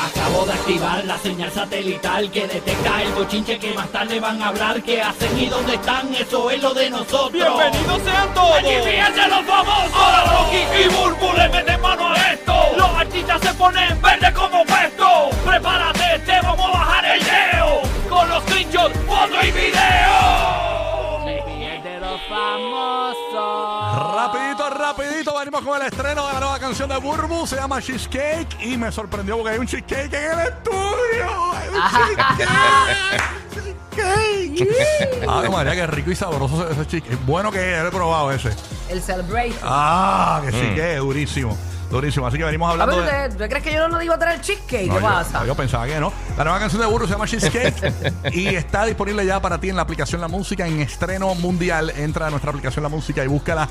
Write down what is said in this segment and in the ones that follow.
Acabo de activar la señal satelital que detecta el bochinche que más tarde van a hablar. ¿Qué hacen y dónde están? Eso es lo de nosotros. ¡Bienvenidos sean todos! ¡Aquí fíjense los famosos! Ahora Rocky y Burbu le meten mano a esto. Los artistas se ponen verde como puesto. Prepárate, te vamos a bajar el leo. Con los screenshots, foto y video. Se pierde los famosos. Con el estreno de la nueva canción de Burbu, se llama Cheesecake y me sorprendió porque hay un cheesecake en el estudio. Hay un cheesecake. cheesecake. Ay, María, qué rico y sabroso ese cheesecake. Bueno que es, he probado ese. El Celebration. Ah, que sí que es durísimo. Durísimo. Así que venimos A hablando ver, de... ¿tú, crees que yo no digo traer cheesecake? No, ¿Qué yo- pasa? no, Yo, pensaba que no. La nueva canción de Burro se llama Cheesecake y está disponible ya para ti en la aplicación La Música en estreno mundial. Entra a nuestra aplicación La Música y búscala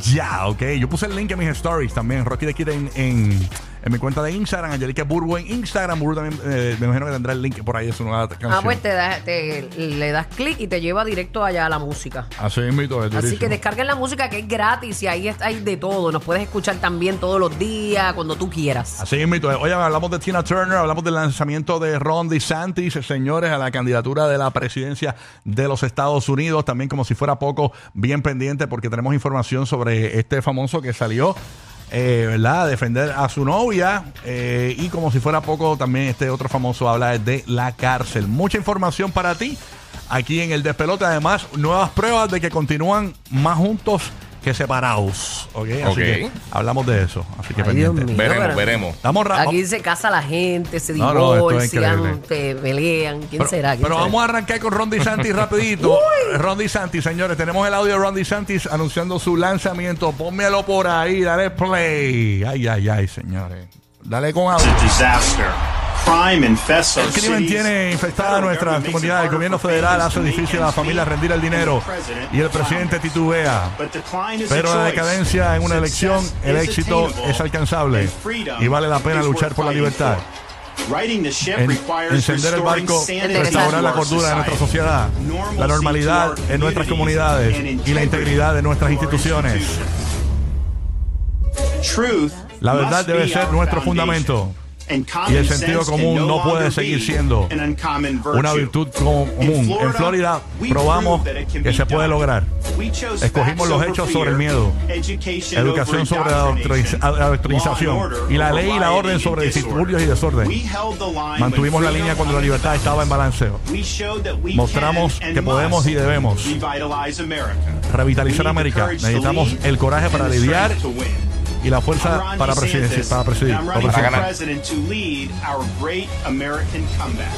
ya, ok. Yo puse el link en mis stories también. Rocky de Kid en, en, en mi cuenta de Instagram. Angelica Burbu en Instagram. Burbu también eh, me imagino que tendrá el link por ahí de su nueva canción. Ah, pues te, da- te- le das clic y te lleva directo allá a la música. Así mismo, es Así durísimo. que descarguen la música que es gratis y ahí está hay de todo. Nos puedes escuchar también todos los días, cuando tú quieras. Así mismo. Oye, hablamos de Tina Turner, hablamos del lanzamiento de Ron DeSantis, señores, a la candidatura de la presidencia de los Estados Unidos. También, como si fuera poco, bien pendiente, porque tenemos información sobre este famoso que salió. Eh, ¿Verdad? Defender a su novia. eh, y como si fuera poco, también este otro famoso habla de la cárcel. Mucha información para ti aquí en el despelote. Además, nuevas pruebas de que continúan más juntos que separados. ¿Ok? Así Ok. que hablamos de eso. Así que Ay, Dios pendiente. mío. Veremos, pero- veremos. Estamos ra- Aquí se casa la gente, se No, no, esto es divorcian, se pelean. ¿Quién Pero, será? ¿Quién pero será? vamos a arrancar con Ron DeSantis rapidito. Ron DeSantis, señores, tenemos el audio de Ron DeSantis anunciando su lanzamiento. Pónmelo por ahí, dale play. Ay, ay, ay, señores. Dale con audio. disaster. Crime infests our El crimen tiene infestada nuestras comunidades. El gobierno federal hace difícil a la familia rendir el dinero y el presidente titubea. Pero la decadencia en una elección, el éxito es alcanzable y vale la pena luchar por la libertad. En- encender el barco, restaurar la cordura de nuestra sociedad, la normalidad en nuestras comunidades y la integridad de nuestras instituciones. La verdad debe be ser nuestro fundamento. Y el sentido común no puede seguir siendo Una virtud común. En Florida probamos que se puede lograr. Escogimos los hechos sobre el miedo, educación sobre la adoctrinización, y la ley y la orden sobre disturbios y desorden. Mantuvimos la línea cuando la libertad estaba en balanceo. Mostramos que podemos y debemos. Revitalizar América. Necesitamos el coraje para lidiar. Y la fuerza para presidir. DeSantis, Para presidir. American comeback.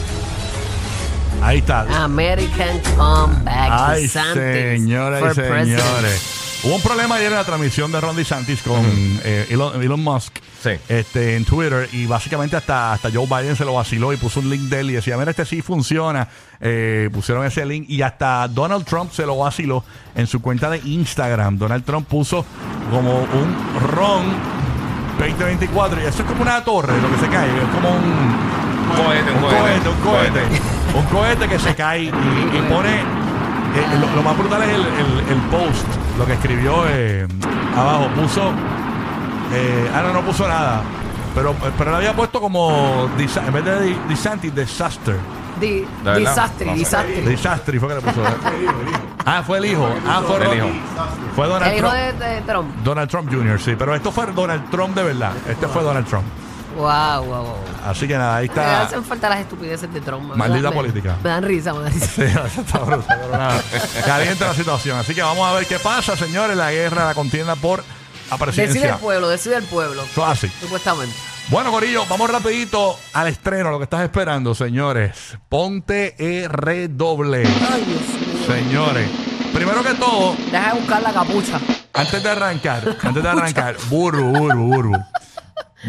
Ahí está. American Comeback. Ay, señoras y señores. Hubo un problema ayer en la transmisión de Ron DeSantis con eh, Elon, Elon Musk Sí. este, en Twitter y básicamente hasta, hasta Joe Biden se lo vaciló y puso un link de él y decía, mira, este sí funciona. Eh, pusieron ese link y hasta Donald Trump se lo vaciló en su cuenta de Instagram. Donald Trump puso como un Ron 2024 y eso es como una torre, lo que se cae, es como un... Un cohete, un cohete. cohete, un cohete. Un cohete que se cae y, y pone. Eh, lo, lo más brutal es el, el- el post, lo que escribió eh, abajo. Puso. Eh, ah, no, no puso nada. Pero, pero le había puesto como. disa- En vez de di- Disantis, disaster. Di-. Disaster fue que le puso. ah, fue el hijo. Ah, fue El hijo. Fue Donald El hijo Trump. de, de Trump. Donald Trump Jr., sí. Pero esto fue Donald Trump de verdad. Este fue Donald Trump. Wow, wow, wow. Así que nada, ahí Me está. hacen falta las estupideces de Trump. me Maldita dan- me- política. Me dan risa, me dan risa. Sí, eso está brutal, pero nada. Caliente la situación. Así que vamos a ver qué pasa, señores. La guerra, la contienda por la Decide presidencia. el pueblo, decide el pueblo. Eso así. Supuestamente. Bueno, Corillo, vamos rapidito al estreno, lo que estás esperando, señores. Ponte R doble. Ay, Dios mío. Señores, primero que todo, Deja de buscar la capucha. antes de arrancar, antes de arrancar, Burbu, Burbu, Burbu.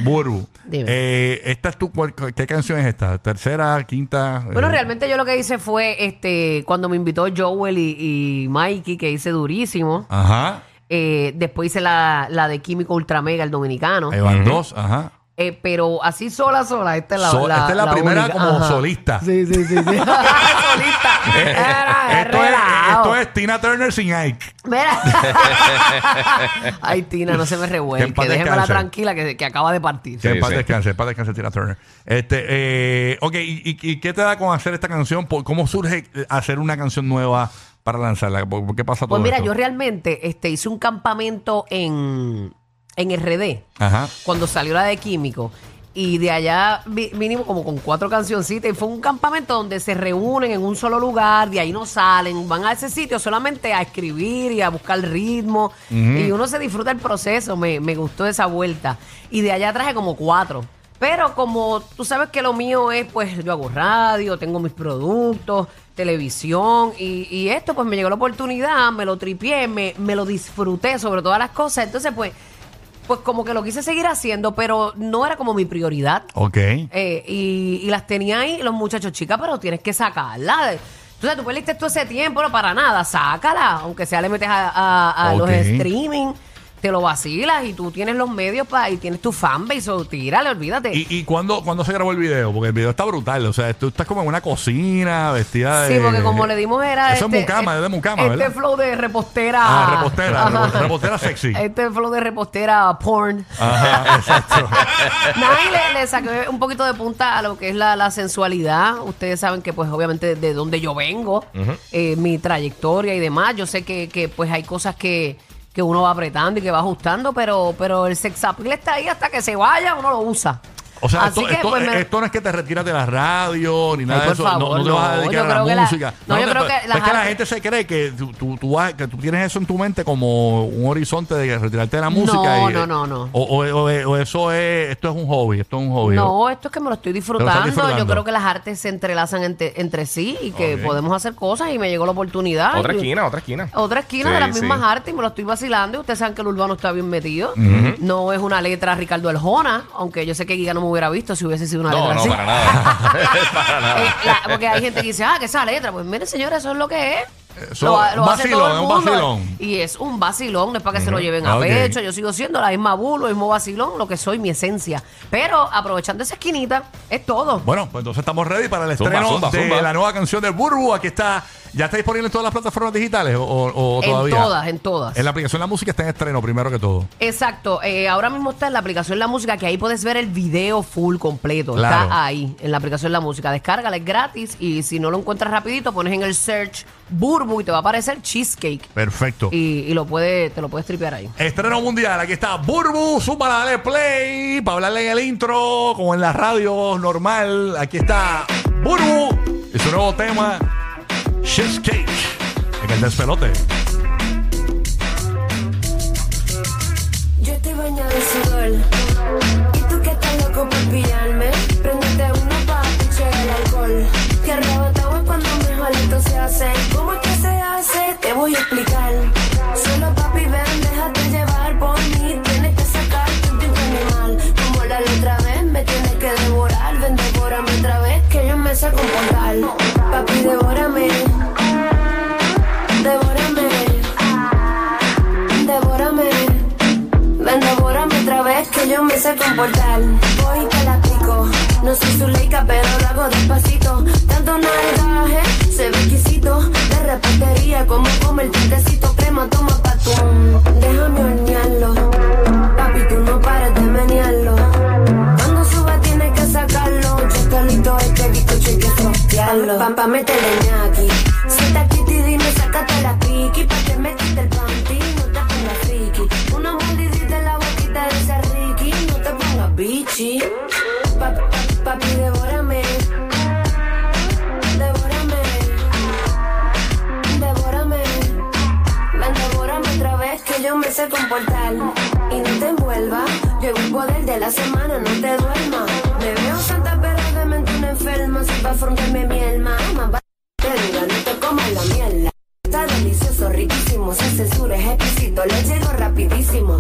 Burbu. Dime. Eh, esta es tu, cuál- ¿Qué canción es esta? ¿Tercera, quinta? Bueno, Eh, realmente yo lo que hice fue, este, cuando me invitó Joel y, y Mikey, que hice durísimo. Ajá. Eh, después hice la, la de Químico Ultra Mega, el dominicano. Ahí van dos, ajá. Eh, pero así sola, sola. Esta es la, So- esta es la primera única. como Ajá. solista. Sí, sí, sí. sí. solista. Eh, Era esto, es, relajado. esto es Tina Turner sin Ike. Mira. Ay, Tina, no se me Que en revuelque. paz Déjemela descanse. tranquila que, que acaba de partir. Que en Sí, paz sí. descanse, en paz descanse Tina Turner. Este, eh, ok, ¿y, y- y qué te da con hacer esta canción? ¿Por- ¿Cómo surge eh, hacer una canción nueva para lanzarla? ¿Por, por qué pasa todo Pues mira, esto? yo realmente este, hice un campamento en, en RD Ajá. cuando salió la de Químico. Y de allá vi- vinimos como con cuatro cancioncitas. Y fue un campamento donde se reúnen en un solo lugar, de ahí no salen, van a ese sitio solamente a escribir y a buscar ritmo. Y uno se disfruta el proceso. Me, me gustó esa vuelta. Y de allá traje como cuatro. Pero como tú sabes que lo mío es, pues yo hago radio, tengo mis productos, televisión y, y esto pues me llegó la oportunidad, me lo tripié, me, me lo disfruté sobre todas las cosas. Entonces pues pues como que lo quise seguir haciendo, pero no era como mi prioridad. Ok. Eh, y, y las tenía ahí los muchachos, chicas, pero tienes que sacarla. Entonces, tú perdiste todo ese tiempo, no para nada, sácala. Aunque sea le metes a, a- a los streaming, te lo vacilas y tú tienes los medios para y tienes tu fanbase, o tírale, olvídate. ¿Y, y cuándo, cuándo se grabó el video? Porque el video está brutal. O sea, tú estás como en una cocina, vestida de. Sí, porque como le dimos era. Eso este, es mucama, es de mucama, Este ¿verdad? flow de repostera. Ah, repostera, Ajá. repostera sexy. Este flow de repostera porn. Ajá, exacto. Nada, y le, le saqué un poquito de punta a lo que es la, la sensualidad. Ustedes saben que, pues, obviamente, de donde yo vengo, eh, mi trayectoria y demás. Yo sé que, que, pues, hay cosas que, que uno va apretando y que va ajustando, pero, pero el sex está ahí hasta que se vaya, uno lo usa. O sea, Así esto, que, esto- pues, me- esto no es que te retiras de la radio ni nada Ay, de por eso. favor, no, no te vas a no. dedicar Yo a la creo que la- música. no, yo te- creo que es las que la artes- gente se cree que tú, tú, tú vas- que tú tienes eso en tu mente como un horizonte de retirarte de la música. No, y- no, no, no. O, o- o- o eso es, esto es un hobby, esto es un hobby. No, esto es que me lo estoy disfrutando. disfrutando. Yo creo que las artes se entrelazan entre, entre sí y que Ok. podemos hacer cosas y me llegó la oportunidad. Otra Y- esquina, otra esquina. Otra esquina Sí, de las sí. mismas artes y me lo estoy vacilando. Y ustedes saben que el urbano está bien metido. No es una letra Ricardo Arjona, aunque yo sé que Giga no me hubiera visto si hubiese sido una No, letra no, así. para nada. para nada. Eh, la- porque hay gente que dice, ah, que esa letra. Pues miren, señores, eso es lo que es. Eso, un hace vacilón, todo el es un mundo. vacilón. Y es un vacilón, no es para que se lo lleven Ah, a ok. pecho. Yo sigo siendo la misma bulo, el mismo vacilón, lo que soy, mi esencia. Pero aprovechando esa esquinita, es todo. Bueno, pues entonces estamos ready para el Zumba, estreno zumba, de zumba. la nueva canción de Burbu. Aquí está. ¿Ya está disponible en todas las plataformas digitales o, o- o en todavía? todas, en todas. En la aplicación La Música está en estreno primero que todo. Exacto, eh, ahora mismo está en la aplicación La Música, que ahí puedes ver el video full completo. Claro. Está ahí, en la aplicación La Música. Descárgala, es gratis. Y si no lo encuentras rapidito, pones en el search Burbu y te va a aparecer Cheesecake. Perfecto. Y, y lo puede, te lo puedes tripear ahí. Estreno mundial, aquí está Burbu, súmala, dale play para hablarle en el intro, como en la radio normal. Aquí está Burbu y su nuevo tema, Cheesecake, en el despelote. Yo estoy bañado en sudor. Y tú que estás loco por pillarme. Voy y te la pico. No soy su leica, pero lo hago despacito. Tanto nalgaje, se ve exquisito. De repostería, como come el tintecito. Crema, toma patún. Déjame hornearlo. Papi, tú no pares de menearlo. Cuando suba tienes que sacarlo. Yo solito este bizcocho hay que frotearlo. Pa, pa, métele ñaki. comportar y no te envuelva. Llegó el poder de la semana, no te duerma. Me veo santa pero de mente una enferma. Si va a formarme mi alma, más te diga, no te comas la mierda. Está delicioso, riquísimo, sin censura, es exquisito, le llego rapidísimo.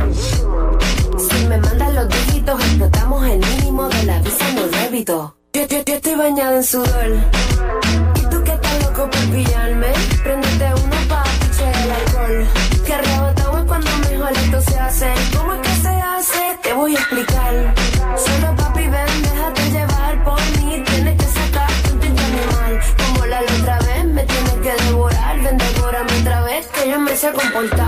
Si me mandan los dígitos, explotamos el mínimo de la visa no débito. Yo, yo, yo estoy bañada en sudor. ¿Y tú qué estás loco por pillarme? Prendete explicar. Solo papi ven, déjate llevar por mí. Tienes que sacar un tinto animal. Como la otra vez, me tienes que devorar. Ven, devórame otra vez, que yo me sé comportar.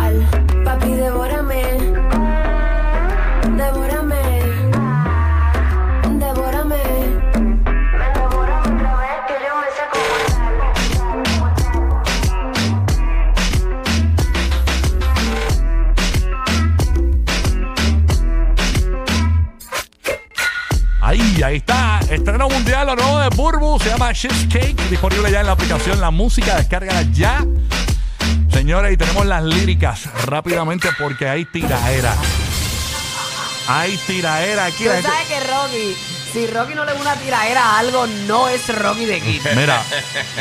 Ahí, ahí está. Estreno mundial, lo nuevo de Burbu. Se llama Cheesecake. Disponible ya en la aplicación La Música. Descárgala ya. Señores, y tenemos las líricas rápidamente porque hay tiraera. Hay tiraera aquí. Tú gente- sabes que Rocky, si Rocky no le da una tiraera a algo, no es Rocky de Kid. Mira,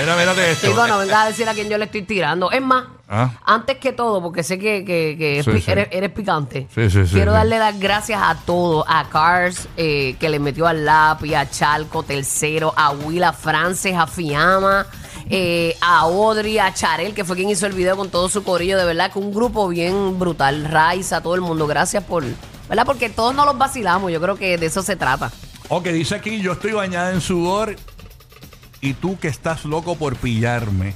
mira, mírate esto. Chico, no venga a decir a quién yo le estoy tirando. Es más, Ah. antes que todo, porque sé que, que- que Sí, sí. Eres, eres picante, Sí, sí, sí, quiero sí. darle las gracias a todos, a Cars, eh, que le metió al lápiz, a Chalco, Tercero, a Willa Frances, a Fiamma, eh, a Audrey, a Charel, que fue quien hizo el video con todo su corillo. De verdad que un grupo bien brutal. Raiza, todo el mundo. Gracias por... ¿Verdad? Porque todos nos los vacilamos. Yo creo que de eso se trata. Ok, dice aquí, yo estoy bañada en sudor y tú que estás loco por pillarme.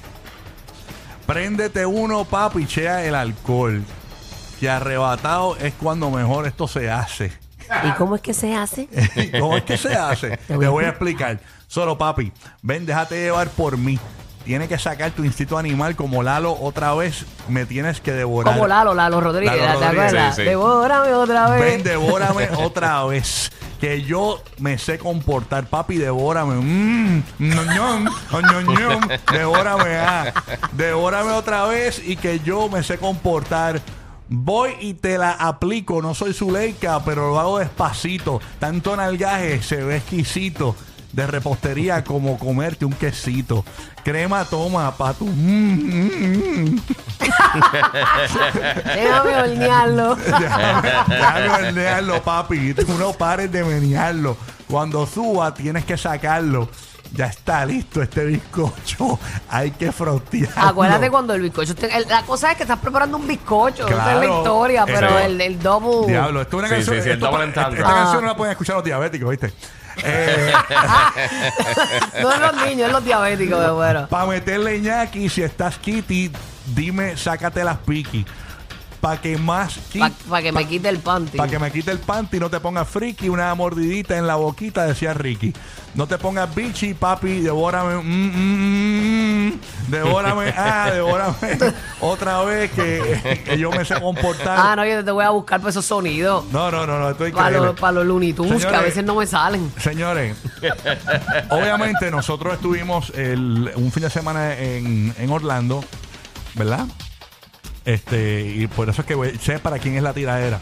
Préndete uno, papi, chea el alcohol. Que arrebatado es cuando mejor esto se hace. ¿Y cómo es que se hace? ¿Cómo es que se hace? Te voy a explicar. Solo, papi, ven, déjate llevar por mí. Tienes que sacar tu instinto animal como Lalo otra vez. Me tienes que devorar. Como Lalo, Lalo Rodríguez, Lalo ¿te acuerdas? sí, sí. Devórame otra vez. Ven, devórame otra vez. Que yo me sé comportar, papi, devórame. Mmm, devórame, ah. Devórame otra vez y que yo me sé comportar. Voy y te la aplico. No soy Zuleika, pero lo hago despacito. Tanto nalgaje se ve exquisito. De repostería como comerte un quesito. Crema toma pa' tu. mm, mm, mm. Déjame hornearlo. Déjame, déjame hornearlo, papi. Tú no pares de menearlo. Cuando suba, tienes que sacarlo. Ya está listo este bizcocho. Hay que frotearlo. Acuérdate cuando el bizcocho. te- el- la cosa es que estás preparando un bizcocho. Esa es la historia, pero el, el double. Diablo, esto es una Sí, canción. sí, sí, el esto esta Ah. canción no la pueden escuchar los diabéticos, ¿viste? Eh, no es los niños, es los diabéticos, de bueno. Para meterle ñaki, si estás kitty, dime, sácate las piqui. Para que más Para kit- que me quite el panty. Para que me quite el panty no te pongas friki, una mordidita en la boquita, decía Ricky. No te pongas bichi, papi, devórame. mm, mm, mm, devórame, ah, devórame. Otra vez que, que yo me sé comportar. Ah, no, yo te voy a buscar por esos sonidos. no, no, no, no, estoy Para los, para los Looney Tunes, que a veces no me salen. Señores, obviamente nosotros estuvimos el- un fin de semana en, en Orlando, ¿verdad? Este, y por eso es que voy- sé para quién es la tiradera.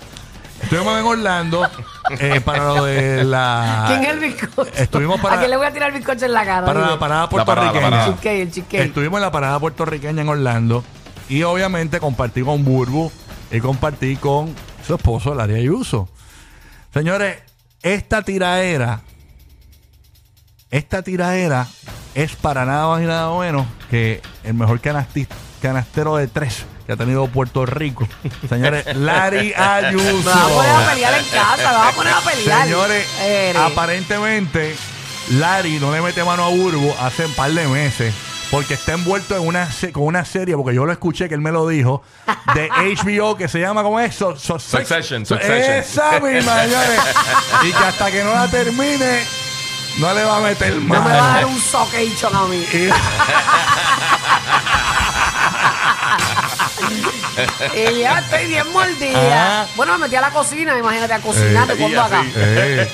Estuvimos en Orlando eh, para lo de la. ¿Quién es el bizcocho? Estuvimos para- ¿A quién le voy a tirar el bizcocho en la cara? Para la parada La parada, la puertorriqueña. parada. El cheesecake. Estuvimos en la parada puertorriqueña en Orlando y obviamente compartí con Burbu y compartí con su esposo, Laria Ayuso. Señores, esta tiraera, esta tiraera es para nada más y nada menos que el mejor canasti- canastero de tres que ha tenido Puerto Rico. Señores, Larry Ayuso. Me vas a poner a pelear en casa, me vas a poner a pelear. Señores, Eres. aparentemente Larry no le mete mano a Burbo hace un par de meses porque está envuelto en una con una serie, porque yo lo escuché que él me lo dijo, de HBO que se llama como eso, Succession, Succession. Esa misma, señores. y que hasta que no la termine, no le va a meter No me va a dar mano. un socation a mí. Y- ya estoy bien mordida. Ah. Bueno, me metí a la cocina, imagínate, a cocinar, Eh, te pongo acá. así. Eh,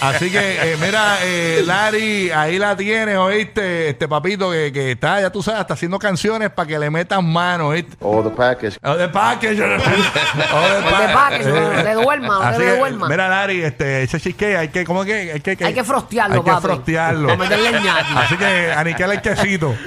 Así que, eh, mira, eh, Larry, ahí la tienes, oíste, este papito que, que está, ya tú sabes, está haciendo canciones para que le metan mano, oíste. All the package. O de package. O de de package, no te duermas, no Así te que, duermas. Mira, Larry, este, ese cheesecake hay que, ¿cómo que? Hay que, Hay que frostearlo, Hay que papi. frostearlo. Para meterle el ñaqui. Así que, aniquela el quesito.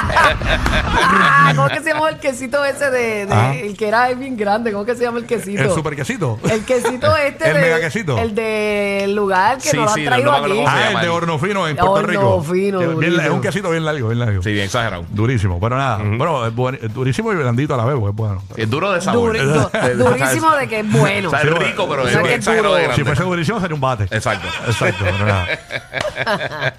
Ah, ¿Cómo que se llama el quesito ese de, de- Ajá. el que era bien grande? ¿Cómo que se llama el quesito? El super quesito. El quesito este El de- mega quesito. El del lugar que Sí, nos lo sí, han traído no me aquí. Ah, el de horno fino en Puerto Horno Rico. fino, Que bien- durísimo. es un quesito bien largo, bien largo. Sí, bien exagerado. Durísimo, pero nada. Bueno, es, buen- es durísimo y blandito a la vez, pues bueno. Sí, es duro de sabor. Duri- du- durísimo de que es bueno. O sea, es rico, pero O es es exagerado duro. de Si grande. fuese durísimo sería un bate. Exacto. Exacto, pero nada.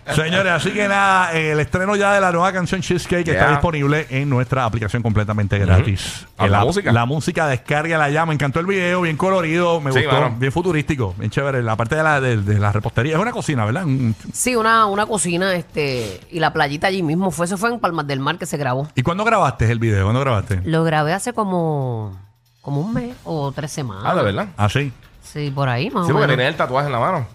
Señores, así que nada, el estreno ya de la nueva canción Cheesecake está Yeah. disponible en nuestra aplicación completamente gratis. Eh, la música. La música, descarga ya. Me encantó el video, bien colorido, me Sí, gustó, bien futurístico, bien chévere. La parte de la, de, de la repostería es una cocina, ¿verdad? Un- Sí, una, una cocina, este, y la playita allí mismo fue, eso fue en Palmas del Mar que se grabó. ¿Y cuándo grabaste el video? ¿Cuándo grabaste? Lo grabé hace como, como un mes o tres semanas. Ah, de verdad. Ah, sí. Sí, por ahí más Sí, o porque tenía el tatuaje en la mano.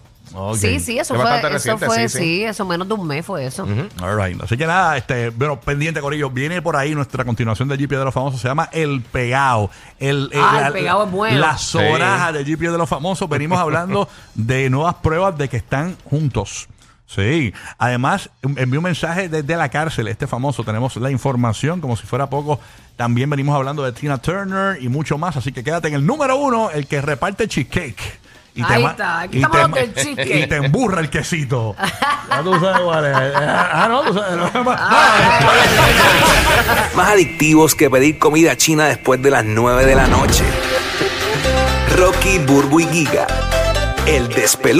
Sí, sí, eso Es fue, bastante eso reciente, fue, sí, sí, sí. eso menos de un mes fue eso. All right. Así que nada, este, bueno, pendiente, Corillo. Viene por ahí nuestra continuación de GP de los Famosos. Se llama El Pegao. El, Ah, El Pegao es bueno. La soraja de GP de los Famosos. Venimos hablando de nuevas pruebas de que están juntos. Sí. Además, envió un mensaje desde la cárcel, este famoso. Tenemos la información, como si fuera poco. También venimos hablando de Tina Turner y mucho más. Así que quédate en el número uno, el que reparte cheesecake. Y Ahí ma- está, aquí y estamos te los del cheesecake. Y te emburra el quesito. ya tú sabes cuál es. Ah, no, tú sabes. lo demás. Más adictivos que pedir comida china después de las 9 de la noche. Rocky, Burbu y Giga. El despelón.